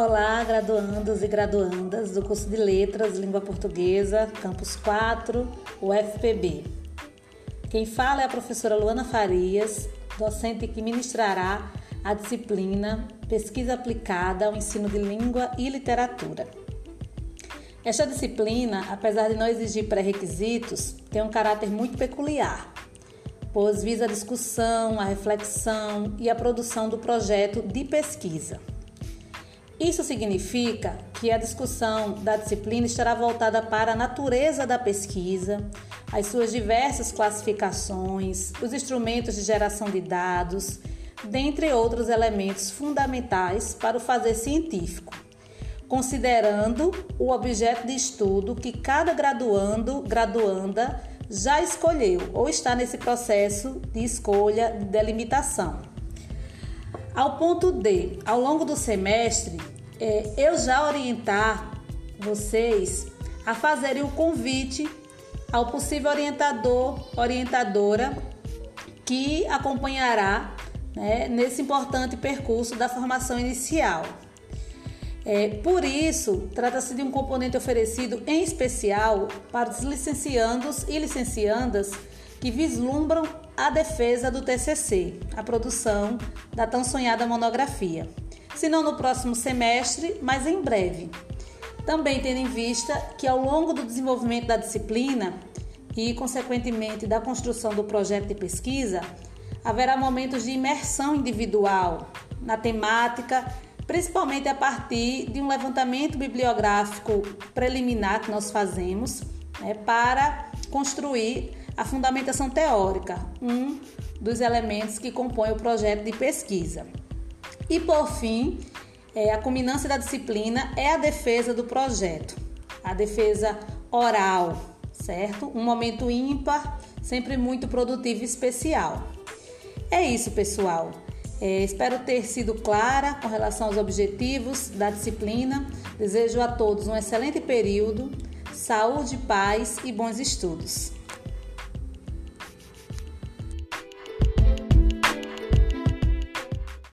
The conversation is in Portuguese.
Olá, graduandos e graduandas do curso de Letras, Língua Portuguesa, Campus 4, UFPB. Quem fala é a professora Luana Farias, docente que ministrará a disciplina Pesquisa Aplicada ao Ensino de Língua e Literatura. Esta disciplina, apesar de não exigir pré-requisitos, tem um caráter muito peculiar, pois visa a discussão, a reflexão e a produção do projeto de pesquisa. Isso significa que a discussão da disciplina estará voltada para a natureza da pesquisa, as suas diversas classificações, os instrumentos de geração de dados, dentre outros elementos fundamentais para o fazer científico, considerando o objeto de estudo que cada graduando, graduanda já escolheu ou está nesse processo de escolha de delimitação. Ao ponto D, ao longo do semestre, é, eu já orientar vocês a fazerem o convite ao possível orientador, orientadora que acompanhará né, nesse importante percurso da formação inicial. É, por isso, trata-se de um componente oferecido em especial para os licenciandos e licenciandas que vislumbram a defesa do TCC, a produção da tão sonhada monografia. Se não no próximo semestre, mas em breve. Também tendo em vista que ao longo do desenvolvimento da disciplina e, consequentemente, da construção do projeto de pesquisa, haverá momentos de imersão individual na temática, principalmente a partir de um levantamento bibliográfico preliminar que nós fazemos né, para construir a fundamentação teórica, um dos elementos que compõem o projeto de pesquisa. E por fim, é, a culminância da disciplina é a defesa do projeto, a defesa oral, certo? Um momento ímpar, sempre muito produtivo e especial. É isso, pessoal. É, espero ter sido clara com relação aos objetivos da disciplina. Desejo a todos um excelente período, saúde, paz e bons estudos.